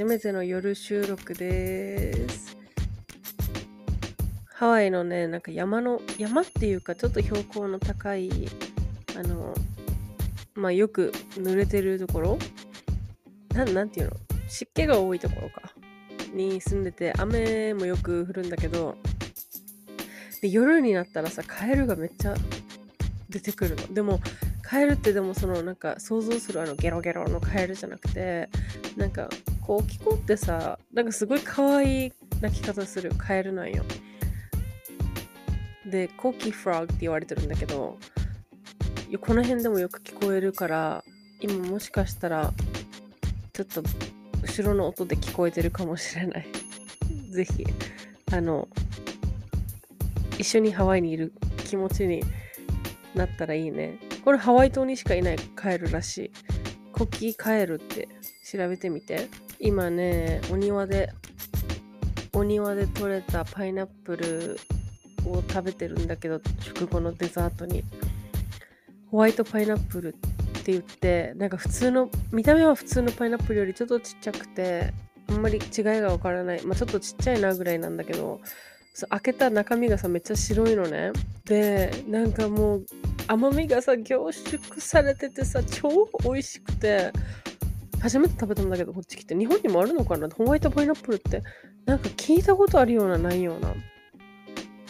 初めての夜収録です。ハワイのね、なんか山の、山っていうかちょっと標高の高い、あの、まあよく濡れてるところ？なん、なんていうの？湿気が多いところか。に住んでて、雨もよく降るんだけど、で、夜になったらさ、カエルがめっちゃ出てくるの。でも、カエルってでもそのなんか想像するあのゲロゲロのカエルじゃなくてなんかこう聞こってさなんかすごい可愛い鳴き方するカエルなんよでコーキーフラグって言われてるんだけどこの辺でもよく聞こえるから今もしかしたらちょっと後ろの音で聞こえてるかもしれない ぜひあの一緒にハワイにいる気持ちになったらいいねこれハワイ島にしかいないカエルらしい。コキカエルって調べてみて。今ね、お庭で、お庭で採れたパイナップルを食べてるんだけど、食後のデザートに。ホワイトパイナップルって言って、なんか普通の、見た目は普通のパイナップルよりちょっとちっちゃくて、あんまり違いがわからない。まあちょっとちっちゃいなぐらいなんだけど、開けた中身がさ、めっちゃ白いのね。で、なんかもう甘みがさ凝縮されててさ超美味しくて初めて食べたんだけどこっち来て。日本にもあるのかな？ホワイトパイナップルって。なんか聞いたことあるようなないような。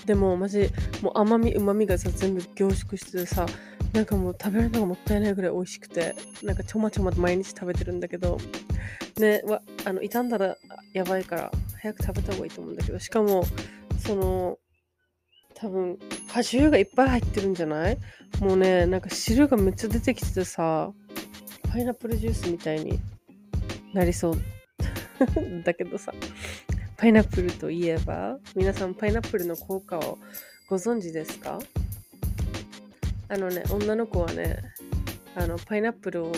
でもマジもう甘みうまみがさ全部凝縮しててさなんかもう食べるのがもったいないぐらい美味しくてなんかちょまちょま毎日食べてるんだけど。ねわあの傷んだらやばいから早く食べた方がいいと思うんだけど。しかもその多分果汁がいっぱい入ってるんじゃない？もうねなんか汁がめっちゃ出てきててさ。パイナップルジュースみたいになりそう。だけどさ。パイナップルといえば皆さんパイナップルの効果をご存知ですか？あのね女の子はねあのパイナップルを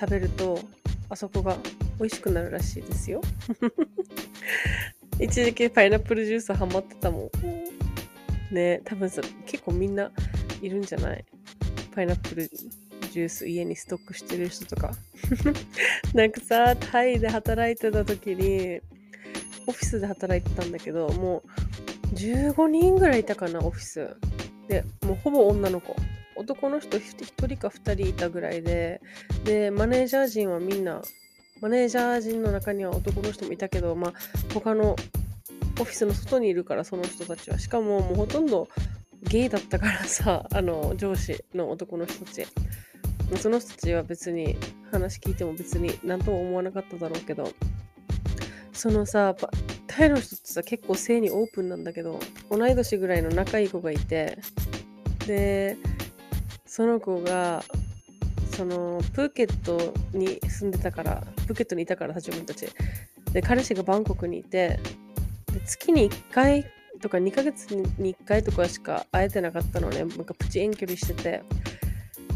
食べるとあそこが美味しくなるらしいですよ。一時期パイナップルジュースハマってたもん。ね多分さ結構みんないるんじゃない？パイナップルジュース家にストックしてる人とか。なんかさタイで働いてた時にオフィスで働いてたんだけどもう15人ぐらいいたかなオフィス。でもうほぼ女の子。男の人1人か2人いたぐらいででマネージャー陣はみんなマネージャー陣の中には男の人もいたけど、まあ、他のオフィスの外にいるからその人たちは。しかももうほとんどゲイだったからさあの上司の男の人たち。その人たちは別に話聞いても別に何とも思わなかっただろうけどそのさタイの人ってさ結構性にオープンなんだけど同い年ぐらいの仲いい子がいてでその子がそのプーケットに住んでたからプーケットにいたから自分たちで彼氏がバンコクにいてで月に1回とか2ヶ月に1回とかしか会えてなかったのね。なんかプチ遠距離してて。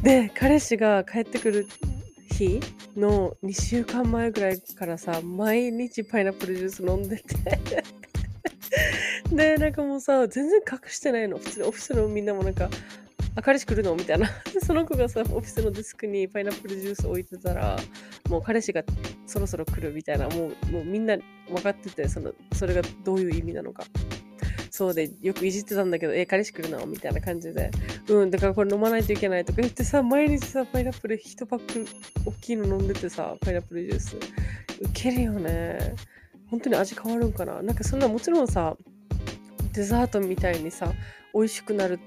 で、彼氏が帰ってくる日の2週間前ぐらいからさ、毎日パイナップルジュース飲んでて で、なんかもうさ、全然隠してないの。普通にオフィスのみんなもなんか、あ、彼氏来るの？みたいな。その子がさ、オフィスのデスクにパイナップルジュース置いてたら、もう彼氏がそろそろ来るみたいな、もうもうみんな分かってて、そのそれがどういう意味なのか。そうでよくいじってたんだけど、え、彼氏来るな、みたいな感じで。うん、だからこれ飲まないといけないとか言ってさ、毎日さ、パイナップル1パック大きいの飲んでてさ、パイナップルジュース。ウケるよね。本当に味変わるんかな？なんかそんなもちろんさ、デザートみたいにさ、美味しくなる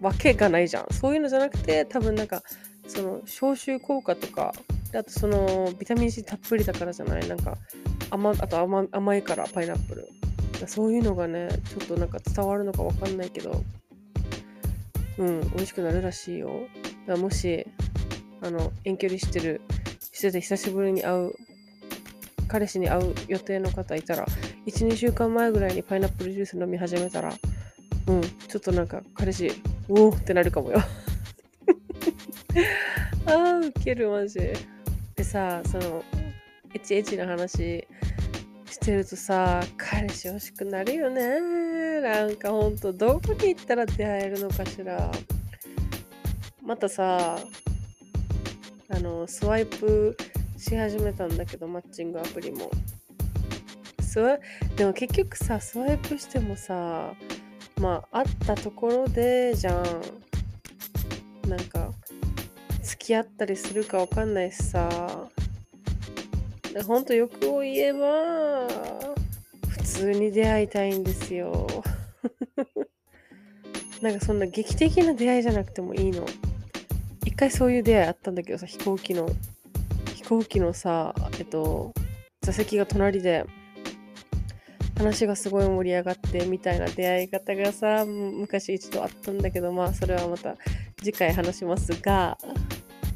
わけがないじゃん。そういうのじゃなくて、多分なんか、その消臭効果とか、あとそのビタミン C たっぷりだからじゃない？なんか甘あと甘甘いからパイナップルそういうのがねちょっとなんか伝わるのかわかんないけどうん美味しくなるらしいよ。だからもしあの遠距離してるしてて久しぶりに会う彼氏に会う予定の方いたら12週間前ぐらいにパイナップルジュース飲み始めたらうんちょっとなんか彼氏おおってなるかもよ。あーウケるマジ。でさそのエチエチな話してるとさ彼氏欲しくなるよね。なんかほんとどこに行ったら出会えるのかしら。またさあのスワイプし始めたんだけどマッチングアプリも。スワでも結局さスワイプしてもさまあ会ったところでじゃん。なんか付き合ったりするかわかんないしさ。ほんと欲を言えば普通に出会いたいんですよ。なんかそんな劇的な出会いじゃなくてもいいの。一回そういう出会いあったんだけどさ飛行機の飛行機のさえっと座席が隣で話がすごい盛り上がってみたいな出会い方がさ昔一度あったんだけどまあそれはまた次回話しますが。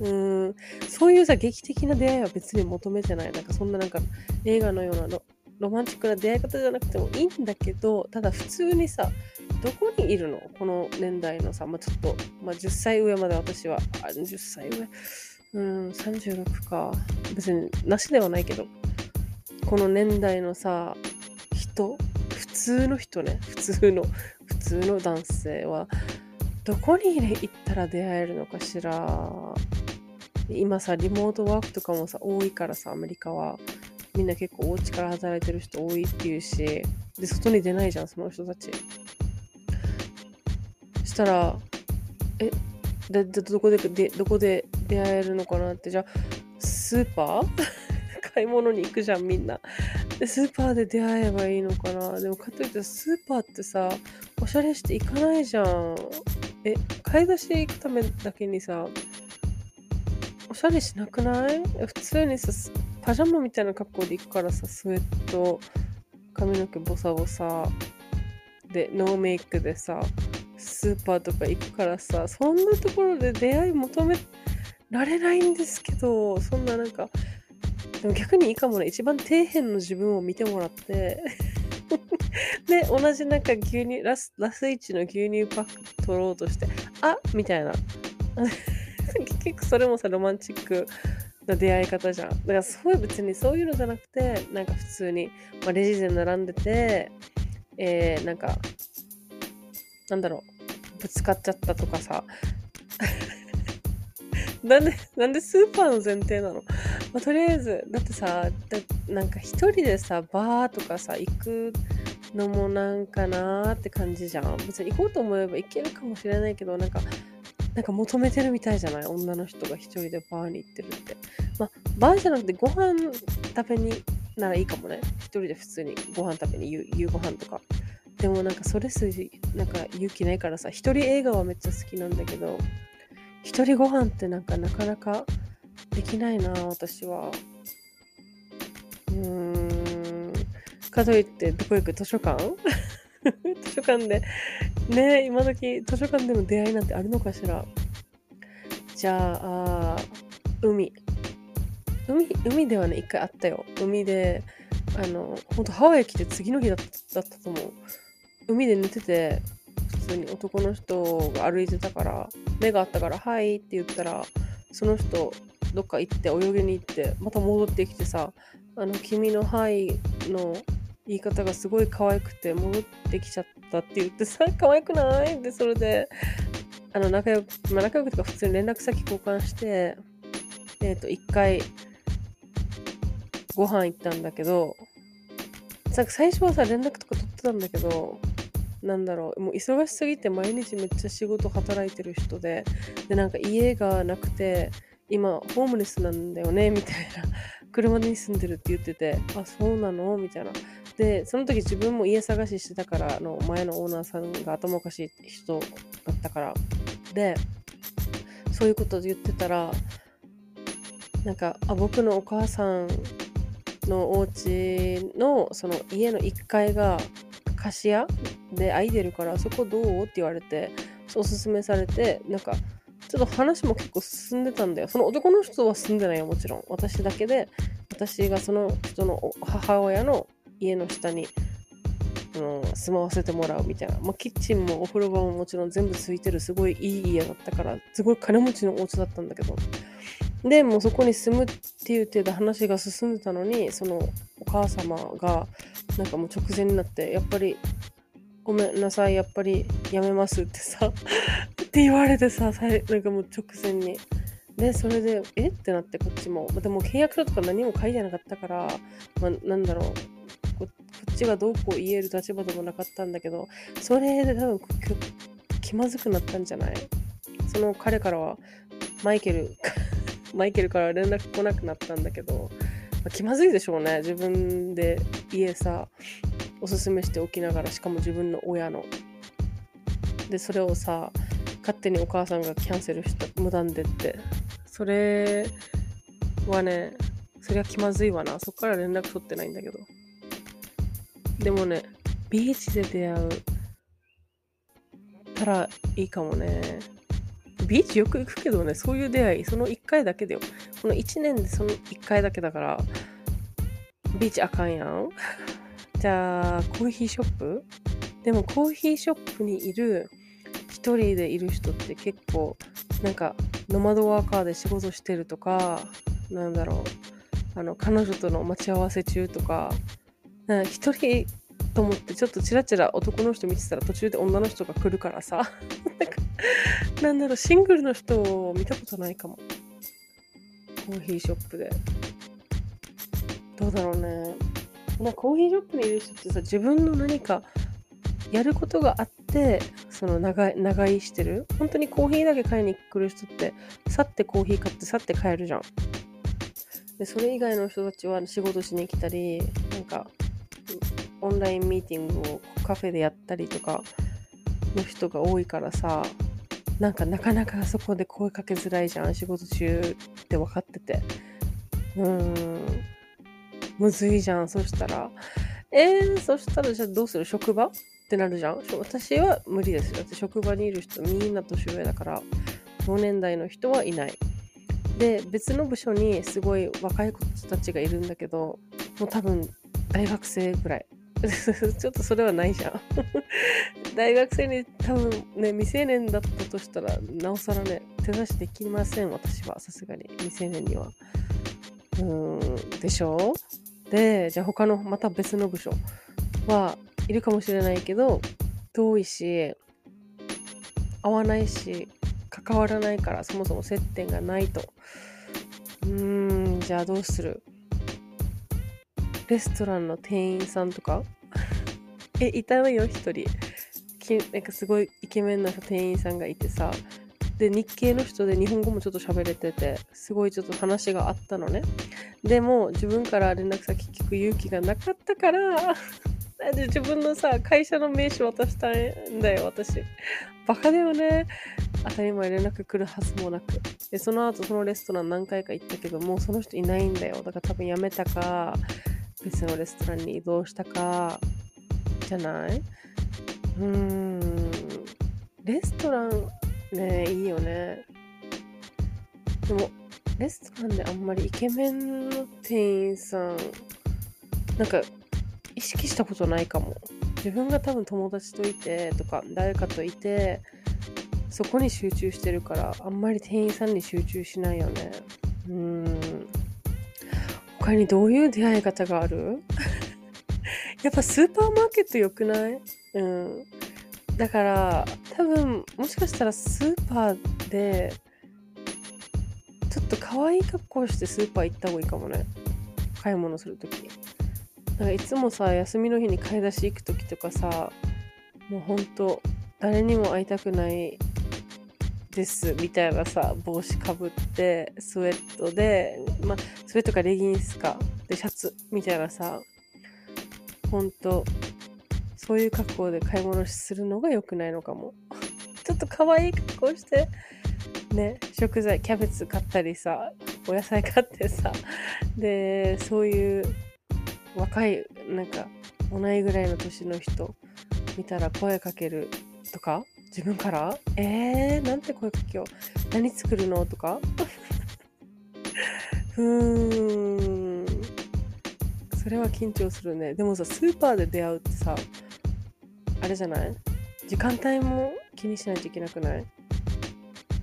うん、そういうさ、劇的な出会いは別に求めてない。なんかそんななんか映画のようなロロマンチックな出会い方じゃなくてもいいんだけど、ただ普通にさ、どこにいるの？この年代のさ、まあ、ちょっと、まあ、10歳上まで私は、10歳上？うん、36か。別になしではないけど、この年代のさ、人、普通の人ね、普通の、普通の男性は、どこに行ったら出会えるのかしら？今さ、リモートワークとかもさ、多いからさ、アメリカは。みんな結構お家から働いてる人多いっていうし、で、外に出ないじゃん、その人たち。したら、え、で、でどこで、で、どこで出会えるのかなって、じゃあ、スーパー？買い物に行くじゃん、みんな。で、スーパーで出会えばいいのかなでも、かといってスーパーってさ、おしゃれして行かないじゃん。え、買い出し行くためだけにさ、しゃれしなくない？普通にさ、パジャマみたいな格好で行くからさ、スウェット、髪の毛ボサボサ、で、ノーメイクでさ、スーパーとか行くからさ、そんなところで出会い求められないんですけど、そんななんか、でも逆にいいかもね、一番底辺の自分を見てもらって で、同じなんか牛乳、ラス、ラスイチの牛乳パック取ろうとして、あみたいな。結局それもさ、ロマンチックな出会い方じゃん。だからそういう別にそういうのじゃなくて、なんか普通に、まあ、レジで並んでて、えー、なんか、なんだろう、ぶつかっちゃったとかさ。なんで、なんでスーパーの前提なの、まあ、とりあえず、だってさ、だなんか一人でさ、バーとかさ、行くのもなんかなーって感じじゃん。別に行こうと思えば行けるかもしれないけど、なんか、なんか求めてるみたいじゃない？女の人が一人でバーに行ってるって。まあ、バーじゃなくてご飯食べにならいいかもね。一人で普通にご飯食べに夕夕ご飯とか。でもなんかそれ筋、なんか勇気ないからさ、一人映画はめっちゃ好きなんだけど、一人ご飯ってなんかなかなかできないな、私は。うーん。かといって、どこ行く？図書館？図書館で、ね今時図書館での出会いなんてあるのかしら。じゃあ、あ海。海、海ではね、一回あったよ。海で、あの、ほんとハワイ来て次の日だったと思う。海で寝てて、普通に男の人が歩いてたから、目があったから、はいって言ったら、その人、どっか行って泳ぎに行って、また戻ってきてさ、あの、君のはいの言い方がすごい可愛くて戻ってきちゃったって言ってさ可愛くない？でそれであの仲良く、まあ、仲良くとか普通に連絡先交換してえっ、ー、と一回ご飯行ったんだけどさ最初はさ連絡とか取ってたんだけどなんだろうもう忙しすぎて毎日めっちゃ仕事働いてる人ででなんか家がなくて今ホームレスなんだよねみたいな。車に住んでるって言っててあそうなの？みたいな。でその時自分も家探ししてたからの前のオーナーさんが頭おかしい人だったから。でそういうこと言ってたらなんかあ僕のお母さんのお家のその家の1階が貸し屋で空いてるからそこどう？って言われておすすめされてなんかちょっと話も結構進んでたんだよ。その男の人は住んでないよもちろん。私だけで私がその人の母親の家の下に、うん、住まわせてもらうみたいな、まあ、キッチンもお風呂場ももちろん全部ついてるすごいいい家だったからすごい金持ちのお家だったんだけど。でもうそこに住むっていう程度話が進んでたのにそのお母様がなんかもう直前になってやっぱりごめんなさいやっぱりやめますってさ って言われてさなんかもう直前に。でそれでえ？ってなってこっちも。でも契約書とか何も書いてなかったから、まあ、なんだろう。っちがどうこう言える立場でもなかったんだけどそれで多分気まずくなったんじゃない？その彼からはマイケル マイケルから連絡来なくなったんだけど、まあ、気まずいでしょうね。自分で家さおすすめしておきながらしかも自分の親の。でそれをさ勝手にお母さんがキャンセルした無断でって。それはねそりゃ気まずいわな。そっから連絡取ってないんだけど。でもねビーチで出会う。たらいいかもね。ビーチよく行くけどね、そういう出会い、その1回だけだよ。この1年でその1回だけだから、ビーチあかんやん。じゃあ、コーヒーショップ？でもコーヒーショップにいる、1人でいる人って結構、なんか、ノマドワーカーで仕事してるとか、なんだろう、あの、彼女との待ち合わせ中とか、一人と思ってちょっとチラチラ男の人見てたら途中で女の人が来るからさ なんだろう、シングルの人を見たことないかも。コーヒーショップで。どうだろうね。なコーヒーショップにいる人ってさ、自分の何かやることがあって、その長長居してる。本当にコーヒーだけ買いに来る人って、去ってコーヒー買って去って帰るじゃん。で、それ以外の人たちは仕事しに来たり、なんか、オンラインミーティングをカフェでやったりとかの人が多いからさ、なんかなかなかそこで声かけづらいじゃん。仕事中って分かってて。うーん。むずいじゃん。そしたら。えー、そしたらじゃあどうする？職場？ってなるじゃん。私は無理ですよ。だって職場にいる人みんな年上だから同年代の人はいない。で別の部署にすごい若い子たちがいるんだけどもう多分大学生ぐらい。ちょっとそれはないじゃん 大学生に多分ね、未成年だったとしたら、なおさらね、手出しできません、私は。さすがに、未成年には。うーん、でしょ？うで、じゃあ他の、また別の部署はいるかもしれないけど、遠いし、合わないし、関わらないから、そもそも接点がないと。うーん、じゃあどうする？レストランの店員さんとか？え、いたのよ、一人。きなんかすごいイケメンな店員さんがいてさ、で、日系の人で日本語もちょっと喋れてて、すごいちょっと話があったのね。でも、自分から連絡先聞く勇気がなかったから、で自分のさ、会社の名刺渡したいんだよ、私。バカだよね。当たり前連絡来るはずもなく。で、その後そのレストラン何回か行ったけど、もうその人いないんだよ。だから多分辞めたか、別のレストランに移動したか、じゃない？うーん、レストランね、いいよね。でも、レストランであんまりイケメンの店員さん、なんか、意識したことないかも。自分が多分友達といてとか、誰かといて、そこに集中してるから、あんまり店員さんに集中しないよね。うん。他にどういう出会い方がある？やっぱスーパーマーケット良くない？うん。だから、多分、もしかしたらスーパーで、ちょっと可愛い格好してスーパー行った方がいいかもね。買い物するとき。なんかいつもさ、休みの日に買い出し行くときとかさ、もうほんと誰にも会いたくないですみたいなさ帽子かぶってスウェットでまあスウェットかレギンスかでシャツみたいなさほんとそういう格好で買い物するのが良くないのかも。ちょっと可愛い格好してね食材キャベツ買ったりさお野菜買ってさでそういう若いなんか同いぐらいの年の人見たら声かけるとか自分から？えー、なんて声かけよう。何作るの？とか？ふーん。それは緊張するね。でもさスーパーで出会うってさあれじゃない？時間帯も気にしないといけなくない？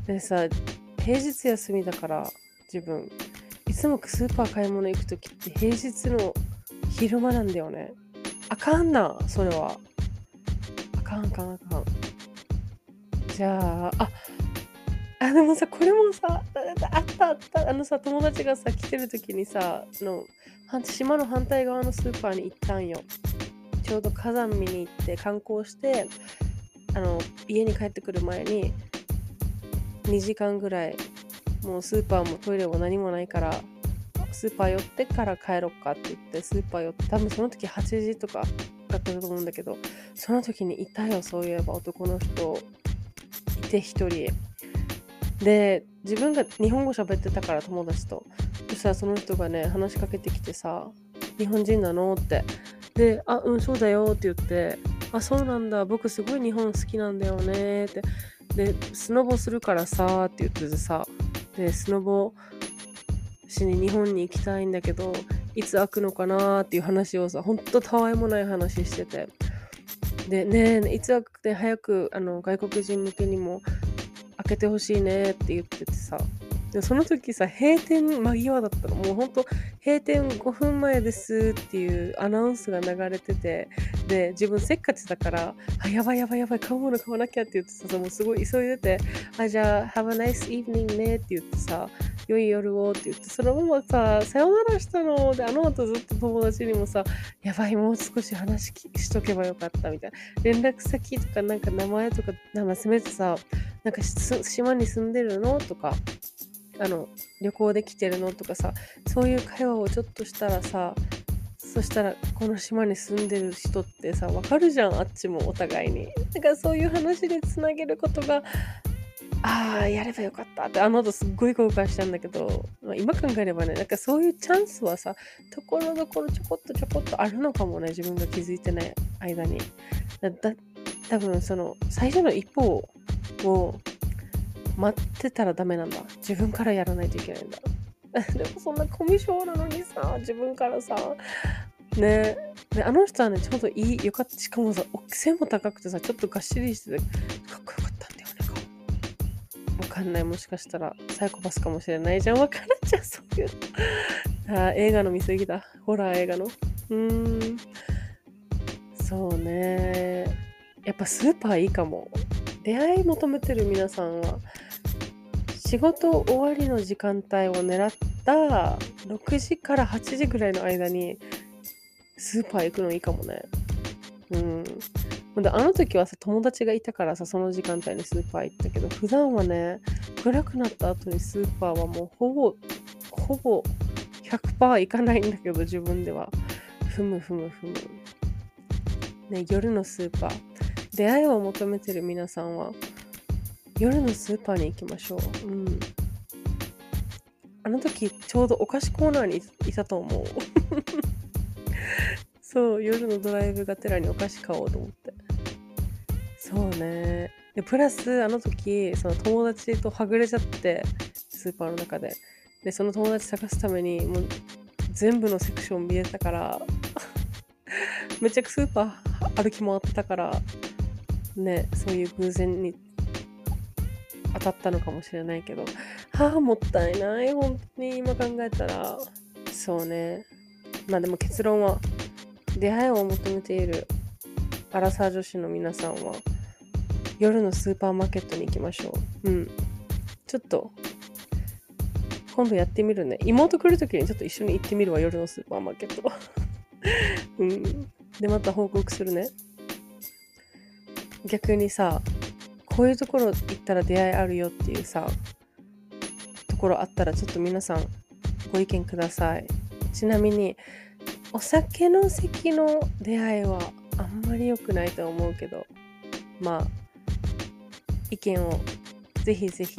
でさ平日休みだから自分。いつもスーパー買い物行く時って平日の昼間なんだよね。あかんなそれは。あかんあかんあかん。じゃあ、あ、あ、でもさ、これもさ、あったあった、あのさ、友達がさ、来てる時にさ、の島の反対側のスーパーに行ったんよ。ちょうど火山見に行って観光して、あの、家に帰ってくる前に、2時間ぐらい、もうスーパーもトイレも何もないから、スーパー寄ってから帰ろっかって言って、スーパー寄って、多分その時8時とかだったと思うんだけど、その時にいたよ、そういえば男の人。て一人。で自分が日本語喋ってたから友達と。そしたらその人がね話しかけてきてさ「日本人なの?」って。で「あうんそうだよ」って言って「あそうなんだ。僕すごい日本好きなんだよね」って。でスノボするからさって言っててさ。でスノボしに日本に行きたいんだけどいつ開くのかなっていう話をさほんとたわいもない話してて。でねいつ開くて早くあの外国人向けにも開けてほしいねって言っててさ。でその時さ閉店間際だったの。もうほんと閉店5分前ですっていうアナウンスが流れててで自分せっかちだからあやばいやばいやばい買うもの買わなきゃって言ってさもうすごい急いでてあじゃあ Have a nice evening ねって言ってさ良い夜をって言って、そのままさ、さよならしたの。で、あの後ずっと友達にもさ、やばい、もう少し話しとけばよかったみたいな。連絡先とかなんか名前とか、名前せめてさ、なんか島に住んでるの？とか、あの、旅行で来てるの？とかさ、そういう会話をちょっとしたらさ、そしたらこの島に住んでる人ってさわかるじゃんあっちもお互いにだからそういう話でつなげることがああ、やればよかったって、あの後すっごい後悔したんだけど、まあ、今考えればね、なんかそういうチャンスはさ、ところどころちょこっとちょこっとあるのかもね、自分が気づいてない間に。だ、だ多分その、最初の一歩を待ってたらダメなんだ。自分からやらないといけないんだ。でもそんなコミュ障なのにさ、自分からさ、ねで、あの人はね、ちょうどいい、よかった。しかもさ、背も高くてさ、ちょっとがっしりしてて、かっこよかったんだよね。かんない。もしかしたらサイコパスかもしれないじゃん。わからんじゃん、そういうの。あ映画の見過ぎだ。ホラー映画の。うーん。そうね。やっぱスーパーいいかも。出会い求めてる皆さんは、仕事終わりの時間帯を狙った6時から8時ぐらいの間にスーパー行くのいいかもね。うん。であの時はさ友達がいたからさその時間帯にスーパー行ったけど普段はね暗くなった後にスーパーはもうほぼほぼ100%行かないんだけど自分ではふむふむふむね夜のスーパー出会いを求めてる皆さんは夜のスーパーに行きましょう。うん。あの時ちょうどお菓子コーナーにいたと思う。そう夜のドライブがてらにお菓子買おうと思って。そうね。でプラスあの時その友達とはぐれちゃってスーパーの中で。でその友達探すためにもう全部のセクション見えたから めっちゃスーパー歩き回ってたからねそういう偶然に当たったのかもしれないけどはあもったいない本当に今考えたらそうねまあでも結論は出会いを求めているアラサー女子の皆さんは夜のスーパーマーケットに行きましょう。うん。ちょっと今度やってみるね。妹来るときにちょっと一緒に行ってみるわ、夜のスーパーマーケット。うん。で、また報告するね。逆にさこういうところ行ったら出会いあるよっていうさところあったらちょっと皆さんご意見ください。ちなみにお酒の席の出会いはあんまり良くないと思うけどまあ意見をぜひぜひ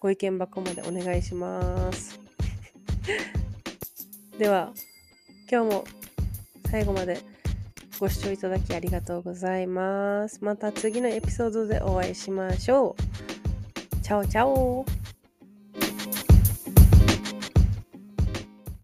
ご意見箱までお願いします。では今日も最後までご視聴いただきありがとうございます。また次のエピソードでお会いしましょう。チャオチャオ。